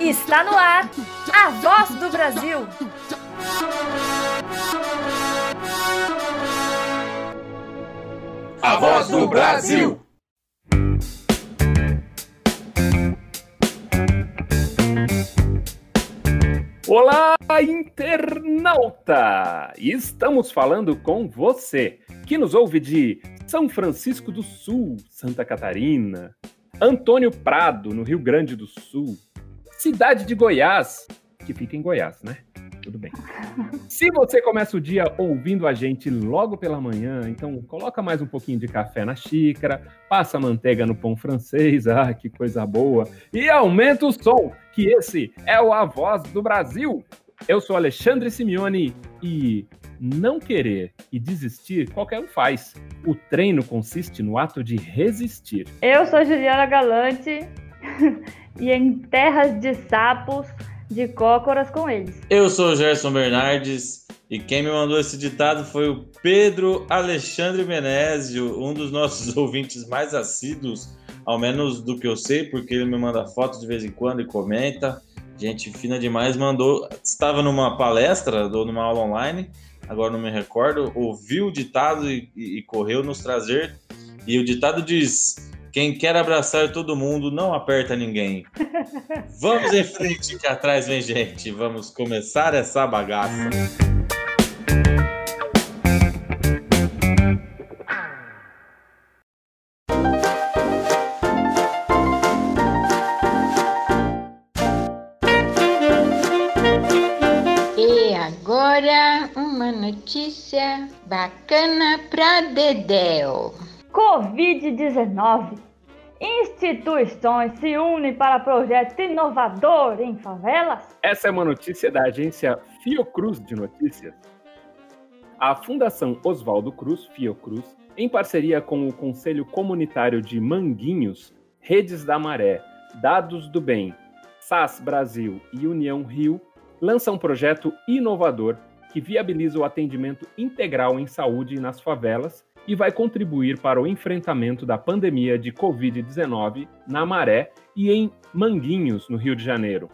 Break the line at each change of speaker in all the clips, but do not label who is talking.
Está no ar a voz do Brasil.
A voz do Brasil.
Olá, internauta! Estamos falando com você, que nos ouve de São Francisco do Sul, Santa Catarina, Antônio Prado, no Rio Grande do Sul, cidade de Goiás, que fica em Goiás, né? Tudo bem. Se você começa o dia ouvindo a gente logo pela manhã, então coloca mais um pouquinho de café na xícara, passa manteiga no pão francês, ah, que coisa boa, e aumenta o som, que esse é o A Voz do Brasil. Eu sou Alexandre Simeone e não querer e desistir qualquer um faz. O treino consiste no ato de resistir.
Eu sou Juliana Galante e em terras de sapos, de cócoras com eles.
Eu sou Gerson Bernardes e quem me mandou esse ditado foi o Pedro Alexandre Menezio, um dos nossos ouvintes mais assíduos, ao menos do que eu sei, porque ele me manda fotos de vez em quando e comenta. Gente fina demais, mandou. Estava numa palestra ou numa aula online, agora não me recordo, ouviu o ditado e, e, correu nos trazer. E o ditado diz: quem quer abraçar todo mundo não aperta ninguém. Vamos em frente que atrás vem gente. Vamos começar essa bagaça.
Notícia bacana pra Dedéu.
Covid-19. Instituições se unem para projeto inovador em favelas?
Essa é uma notícia da agência Fiocruz de Notícias. A Fundação Oswaldo Cruz, Fiocruz, em parceria com o Conselho Comunitário de Manguinhos, Redes da Maré, Dados do Bem, SAS Brasil e União Rio, lança um projeto inovador que viabiliza o atendimento integral em saúde nas favelas e vai contribuir para o enfrentamento da pandemia de Covid-19 na Maré e em Manguinhos, no Rio de Janeiro.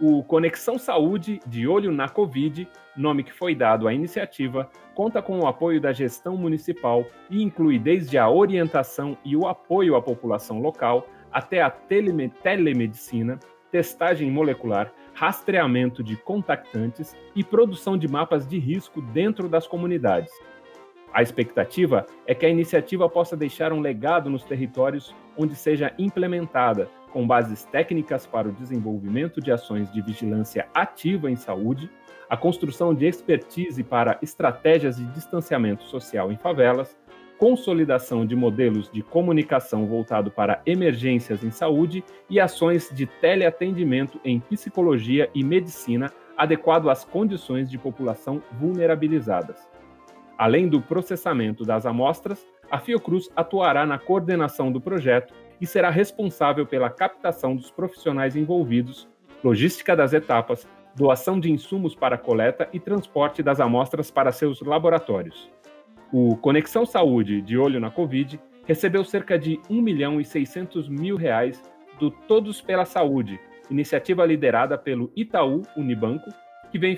O Conexão Saúde de Olho na Covid, nome que foi dado à iniciativa, conta com o apoio da gestão municipal e inclui desde a orientação e o apoio à população local até a teleme telemedicina, testagem molecular, rastreamento de contactantes e produção de mapas de risco dentro das comunidades. A expectativa é que a iniciativa possa deixar um legado nos territórios onde seja implementada, com bases técnicas para o desenvolvimento de ações de vigilância ativa em saúde, a construção de expertise para estratégias de distanciamento social em favelas, consolidação de modelos de comunicação voltado para emergências em saúde e ações de teleatendimento em psicologia e medicina adequado às condições de população vulnerabilizadas. Além do processamento das amostras, a Fiocruz atuará na coordenação do projeto e será responsável pela captação dos profissionais envolvidos, logística das etapas, doação de insumos para coleta e transporte das amostras para seus laboratórios. O Conexão Saúde, de olho na Covid, recebeu cerca de 1 milhão e 600 mil reais do Todos pela Saúde, iniciativa liderada pelo Itaú Unibanco que vem,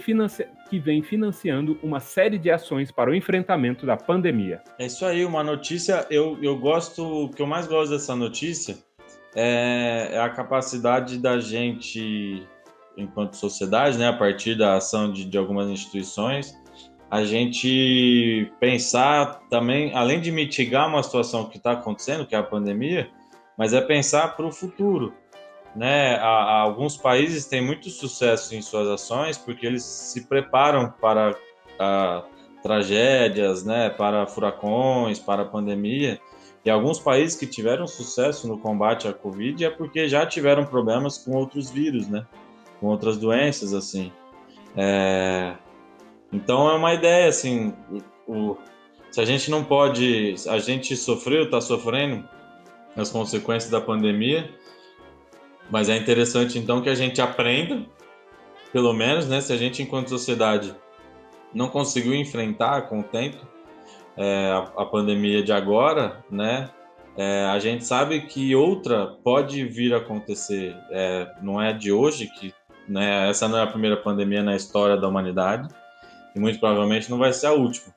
que vem financiando uma série de ações para o enfrentamento da pandemia.
É isso aí, uma notícia. Eu, eu gosto, o que eu mais gosto dessa notícia é, é a capacidade da gente, enquanto sociedade, né, a partir da ação de, de algumas instituições, a gente pensar também, além de mitigar uma situação que está acontecendo, que é a pandemia, mas é pensar para o futuro né, alguns países têm muito sucesso em suas ações porque eles se preparam para a, tragédias, né, para furacões, para a pandemia. E alguns países que tiveram sucesso no combate à Covid é porque já tiveram problemas com outros vírus, né, com outras doenças, assim. É... Então é uma ideia, assim, o... se a gente não pode, a gente sofreu, está sofrendo as consequências da pandemia, mas é interessante então que a gente aprenda, pelo menos, né? Se a gente, enquanto sociedade, não conseguiu enfrentar com o tempo é, a, a, pandemia de agora, né? É, a gente sabe que outra pode vir a acontecer. É, não é de hoje que né, essa não é a primeira pandemia na história da humanidade e muito provavelmente não vai ser a última.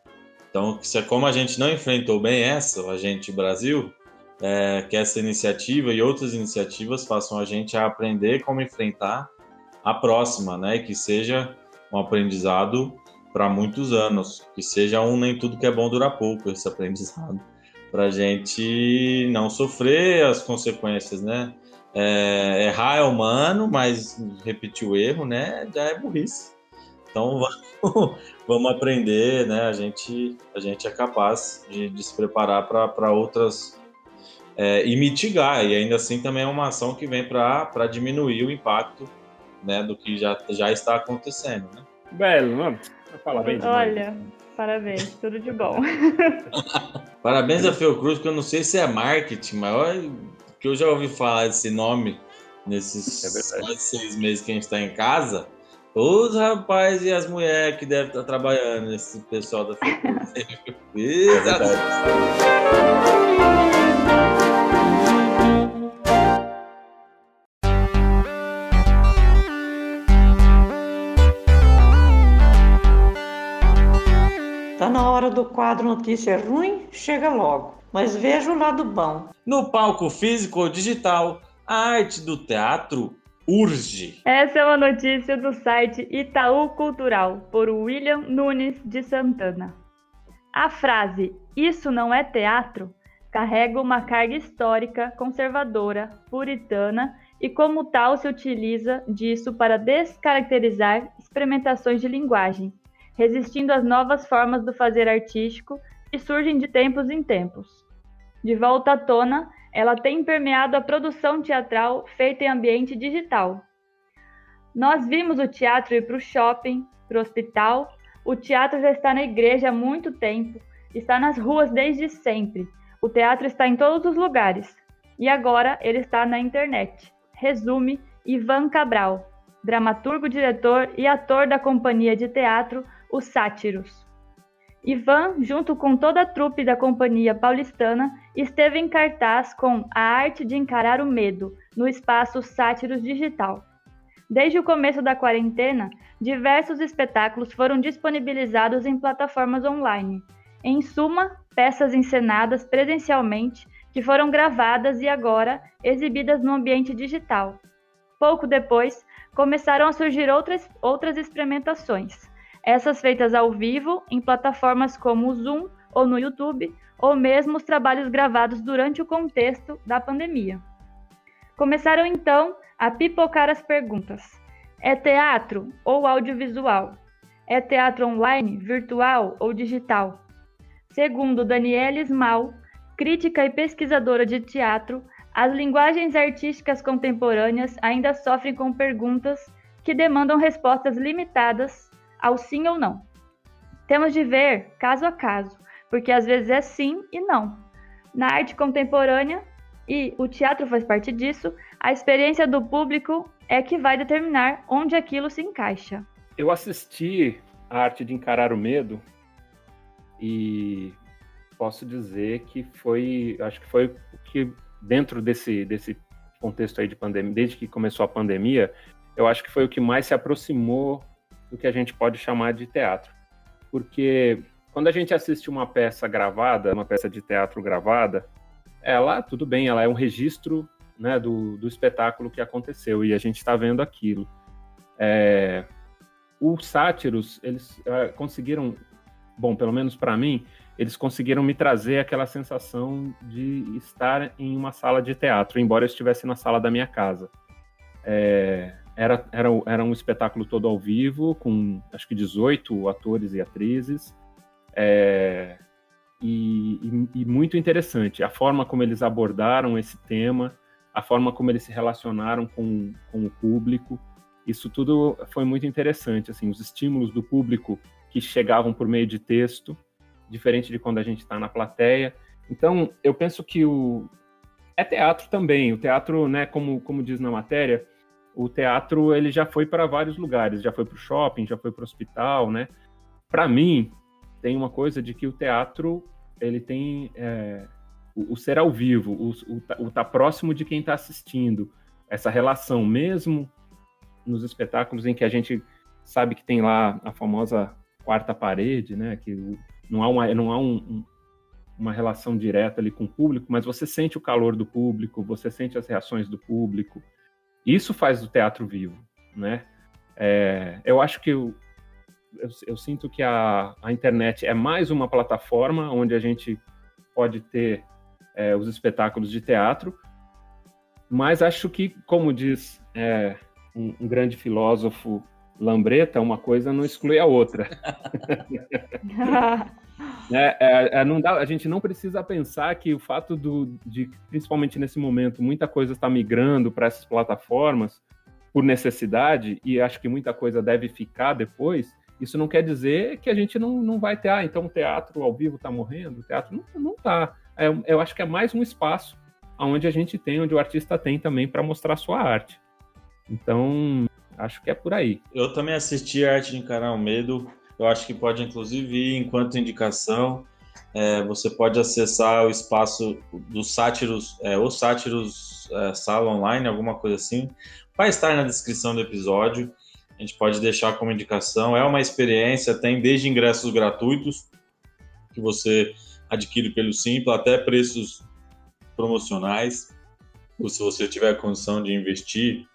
Então, se é como a gente não enfrentou bem essa, a gente Brasil, é, que essa iniciativa e outras iniciativas façam a gente a aprender como enfrentar a próxima, né? Que seja um aprendizado para muitos anos, que seja um nem tudo que é bom dura pouco esse aprendizado, para a gente não sofrer as consequências, né? É, errar é humano, mas repetir o erro, né? Já é burrice. Então vamos, vamos aprender, né? A gente, a gente é capaz de, de se preparar para outras é, e mitigar. E ainda assim também é uma ação que vem para diminuir o impacto né, do que já, já está acontecendo. Né?
Belo, mano. Parabéns.
Olha, parabéns, tudo de bom.
parabéns a Fiocruz, porque eu não sei se é marketing, mas olha, que eu já ouvi falar desse nome nesses é quase seis meses que a gente está em casa. Os rapazes e as mulheres que devem estar trabalhando, esse pessoal da Fiocruz. é
na hora do quadro Notícia Ruim, chega logo. Mas veja o lado bom.
No palco físico ou digital, a arte do teatro urge.
Essa é uma notícia do site Itaú Cultural, por William Nunes de Santana. A frase Isso não é teatro carrega uma carga histórica, conservadora, puritana e, como tal, se utiliza disso para descaracterizar experimentações de linguagem resistindo às novas formas do fazer artístico que surgem de tempos em tempos. De volta à tona, ela tem permeado a produção teatral feita em ambiente digital. Nós vimos o teatro ir para o shopping, para o hospital, o teatro já está na igreja há muito tempo, está nas ruas desde sempre. O teatro está em todos os lugares. E agora ele está na internet. Resume Ivan Cabral, dramaturgo, diretor e ator da companhia de teatro os Sátiros. Ivan, junto com toda a trupe da Companhia Paulistana, esteve em cartaz com A Arte de Encarar o Medo, no espaço Sátiros Digital. Desde o começo da quarentena, diversos espetáculos foram disponibilizados em plataformas online. Em suma, peças encenadas presencialmente que foram gravadas e agora exibidas no ambiente digital. Pouco depois, começaram a surgir outras, outras experimentações essas feitas ao vivo em plataformas como o Zoom ou no YouTube, ou mesmo os trabalhos gravados durante o contexto da pandemia. Começaram então a pipocar as perguntas: é teatro ou audiovisual? É teatro online, virtual ou digital? Segundo Daniela Ismal, crítica e pesquisadora de teatro, as linguagens artísticas contemporâneas ainda sofrem com perguntas que demandam respostas limitadas ao sim ou não. Temos de ver caso a caso, porque às vezes é sim e não. Na arte contemporânea, e o teatro faz parte disso, a experiência do público é que vai determinar onde aquilo se encaixa.
Eu assisti a arte de encarar o medo e posso dizer que foi, acho que foi o que dentro desse desse contexto aí de pandemia, desde que começou a pandemia, eu acho que foi o que mais se aproximou do que a gente pode chamar de teatro. Porque quando a gente assiste uma peça gravada, uma peça de teatro gravada, ela, tudo bem, ela é um registro né, do, do espetáculo que aconteceu e a gente está vendo aquilo. É, os sátiros, eles é, conseguiram, bom, pelo menos para mim, eles conseguiram me trazer aquela sensação de estar em uma sala de teatro, embora eu estivesse na sala da minha casa. É, era, era, era um espetáculo todo ao vivo, com acho que 18 atores e atrizes. É, e, e, e, muito interessante a forma como eles abordaram esse tema, a forma como eles se relacionaram com, com o público. Isso tudo foi muito interessante, assim, os estímulos do público que chegavam por meio de texto, diferente de quando a gente está na plateia. Então, eu penso que o é teatro também. O teatro, né, como, como diz na matéria, o teatro ele já foi para vários lugares, já foi para o shopping, já foi para o hospital, né? Para mim, tem uma coisa de que o teatro ele tem é, o, o ser ao vivo, o, o, tá, o tá próximo de quem está assistindo, essa relação mesmo nos espetáculos em que a gente sabe que tem lá a famosa quarta parede, né? Que não há uma, não há um, um, uma relação direta ali com o público, mas você sente o calor do público, você sente as reações do público. Isso faz o teatro vivo, né? É, eu acho que eu, eu, eu, sinto que a, a internet é mais uma plataforma onde a gente pode ter é, os espetáculos de teatro, mas acho que, como diz é, um, um, grande filósofo Lambreta, uma coisa não exclui a outra. é, é, é, não dá, a gente não precisa pensar que o fato do, de, principalmente nesse momento, muita coisa está migrando para essas plataformas por necessidade, e acho que muita coisa deve ficar depois, isso não quer dizer que a gente não, não vai ter, ah, então o teatro ao vivo está morrendo, o teatro não está. É, eu acho que é mais um espaço onde a gente tem, onde o artista tem também para mostrar sua arte. Então, acho que é por aí.
Eu também assisti a Arte de Encarar o Medo. Eu acho que pode, inclusive, ir enquanto indicação. É, você pode acessar o espaço dos sátiros, é, ou sátiros é, sala online, alguma coisa assim. Vai estar na descrição do episódio. A gente pode deixar como indicação. É uma experiência, tem desde ingressos gratuitos, que você adquire pelo Simples, até preços promocionais. Ou se você tiver condição de investir,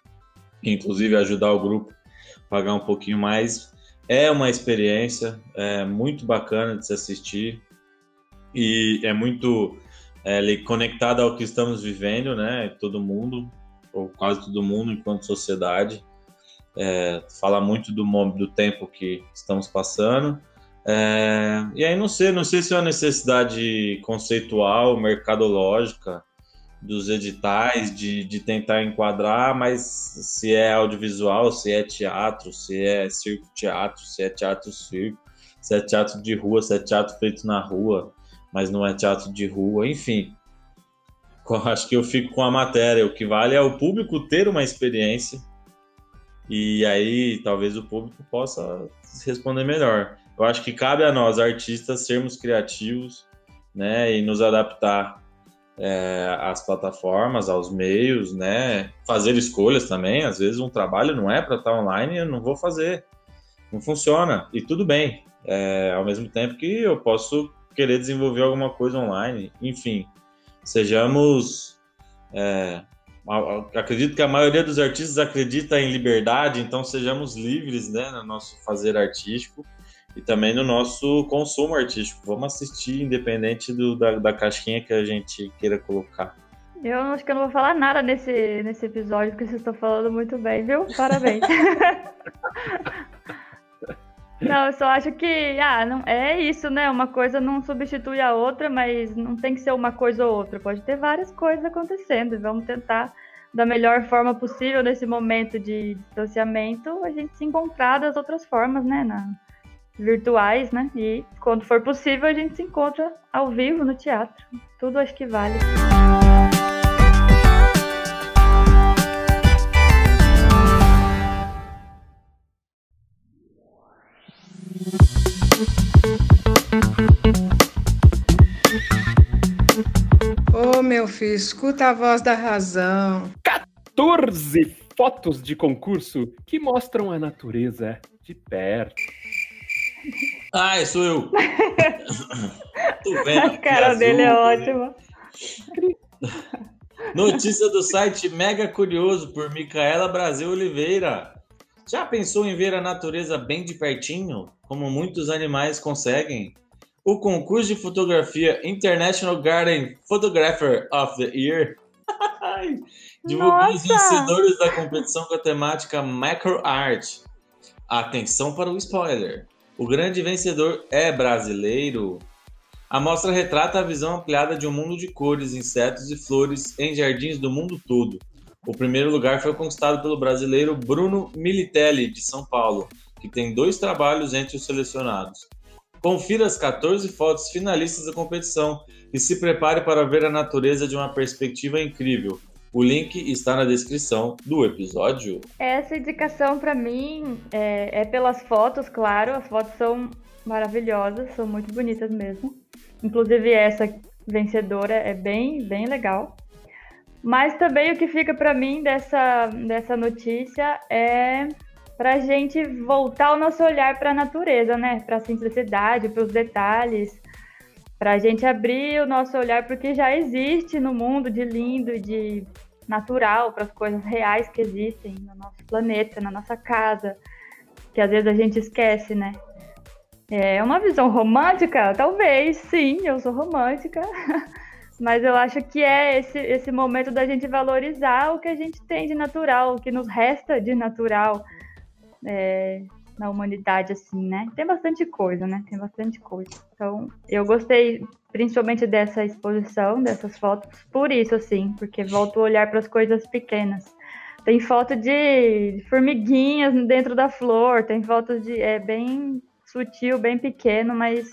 inclusive ajudar o grupo a pagar um pouquinho mais. É uma experiência é muito bacana de se assistir e é muito é, conectada ao que estamos vivendo, né? Todo mundo, ou quase todo mundo, enquanto sociedade. É, fala muito do, do tempo que estamos passando. É, e aí não sei, não sei se é uma necessidade conceitual, mercadológica, dos editais, de, de tentar enquadrar, mas se é audiovisual, se é teatro, se é circo-teatro, se é teatro-circo, se é teatro de rua, se é teatro feito na rua, mas não é teatro de rua, enfim. Acho que eu fico com a matéria. O que vale é o público ter uma experiência e aí talvez o público possa responder melhor. Eu acho que cabe a nós, artistas, sermos criativos né, e nos adaptar é, às plataformas, aos meios, né? Fazer escolhas também. Às vezes um trabalho não é para estar tá online, eu não vou fazer. Não funciona. E tudo bem. É, ao mesmo tempo que eu posso querer desenvolver alguma coisa online. Enfim, sejamos. É, acredito que a maioria dos artistas acredita em liberdade, então sejamos livres né, no nosso fazer artístico e também no nosso consumo artístico. Vamos assistir, independente do, da, da caixinha que a gente queira colocar.
Eu acho que eu não vou falar nada nesse, nesse episódio, porque vocês estão falando muito bem, viu? Parabéns. não, eu só acho que ah, não, é isso, né? Uma coisa não substitui a outra, mas não tem que ser uma coisa ou outra. Pode ter várias coisas acontecendo. Vamos tentar, da melhor forma possível, nesse momento de distanciamento, a gente se encontrar das outras formas, né? Na, virtuais, né? E quando for possível, a gente se encontra ao vivo no teatro. Tudo acho que vale.
Ô, oh, meu filho, escuta a voz da razão.
14 fotos de concurso que mostram a natureza de perto.
Ah, sou eu. Tô vendo.
A cara azul, dele é ótima.
Notícia do site Mega Curioso por Micaela Brasil Oliveira. Já pensou em ver a natureza bem de pertinho, como muitos animais conseguem? O concurso de fotografia International Garden Photographer of the Year divulgou os vencedores da competição com a temática Macro Art. Atenção para o spoiler. O grande vencedor é brasileiro. A mostra retrata a visão ampliada de um mundo de cores, insetos e flores em jardins do mundo todo. O primeiro lugar foi conquistado pelo brasileiro Bruno Militelli, de São Paulo, que tem dois trabalhos entre os selecionados. Confira as 14 fotos finalistas da competição e se prepare para ver a natureza de uma perspectiva incrível. O link está na descrição do episódio.
Essa indicação para mim é, é, pelas fotos, claro. As fotos são maravilhosas, são muito bonitas mesmo. Inclusive essa vencedora, é bem, bem legal. Mas também o que fica para mim dessa, dessa notícia é para a gente voltar o nosso olhar para a natureza, né? Para a simplicidade, para os detalhes, para a gente abrir o nosso olhar para o que já existe no mundo de lindo, de natural, para as coisas reais que existem no nosso planeta, na nossa casa, que às vezes a gente esquece, né? É uma visão romântica? Talvez, sim, eu sou romântica. Mas eu acho que é esse, esse momento da gente valorizar o que a gente tem de natural, o que nos resta de natural é, na humanidade, assim, né? Tem bastante coisa, né? Tem bastante coisa. Então, eu gostei principalmente dessa exposição, dessas fotos, por isso, assim, porque volto a olhar para as coisas pequenas. Tem foto de formiguinhas dentro da flor, tem foto de. É bem sutil, bem pequeno, mas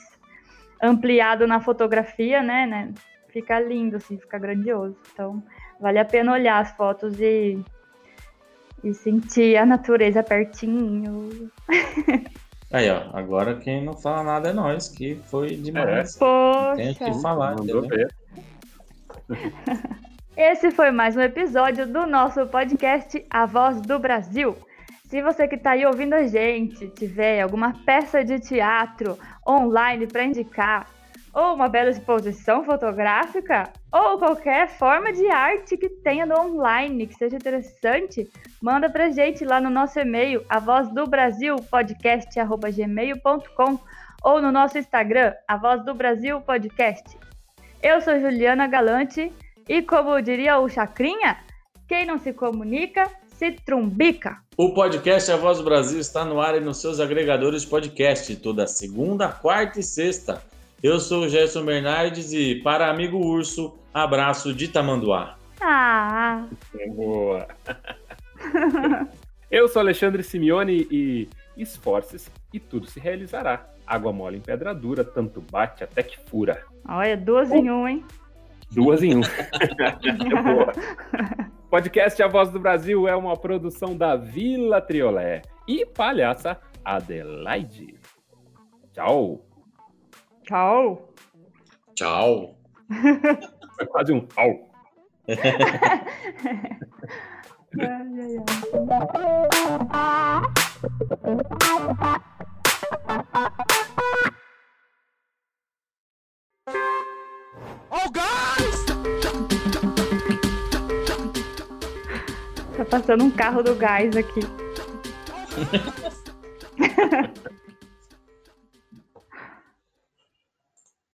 ampliado na fotografia, né? né? Fica lindo, assim, fica grandioso. Então, vale a pena olhar as fotos e e sentir a natureza pertinho.
Aí, ó, agora quem não fala nada é nós, que foi demais.
É. Poxa.
Tem que falar,
Mandou ver.
Esse foi mais um episódio do nosso podcast A Voz do Brasil. Se você que está aí ouvindo a gente tiver alguma peça de teatro online para indicar, ou uma bela exposição fotográfica, ou qualquer forma de arte que tenha no online, que seja interessante, manda pra gente lá no nosso e-mail, a voz do Brasil podcast@gmail.com ou no nosso Instagram, a voz do Brasil podcast. Eu sou Juliana Galante e como diria o Chacrinha, quem não se comunica se trumbica.
O podcast A Voz do Brasil está no ar e nos seus agregadores podcast toda segunda, quarta e sexta. Eu sou o Gerson Bernardes e para amigo urso, abraço de Tamanduá.
Ah,
Boa. Eu sou Alexandre Simeone e esforce-se e tudo se realizará. Água mole em pedra dura, tanto bate até que fura.
olha, duas em um, hein?
Duas em um. Boa. Podcast A Voz do Brasil é uma produção da Vila Triolé e palhaça Adelaide. Tchau.
Tchau.
Tchau.
Foi quase um au.
Ai, ai, ai. Tá passando um carro do gás aqui.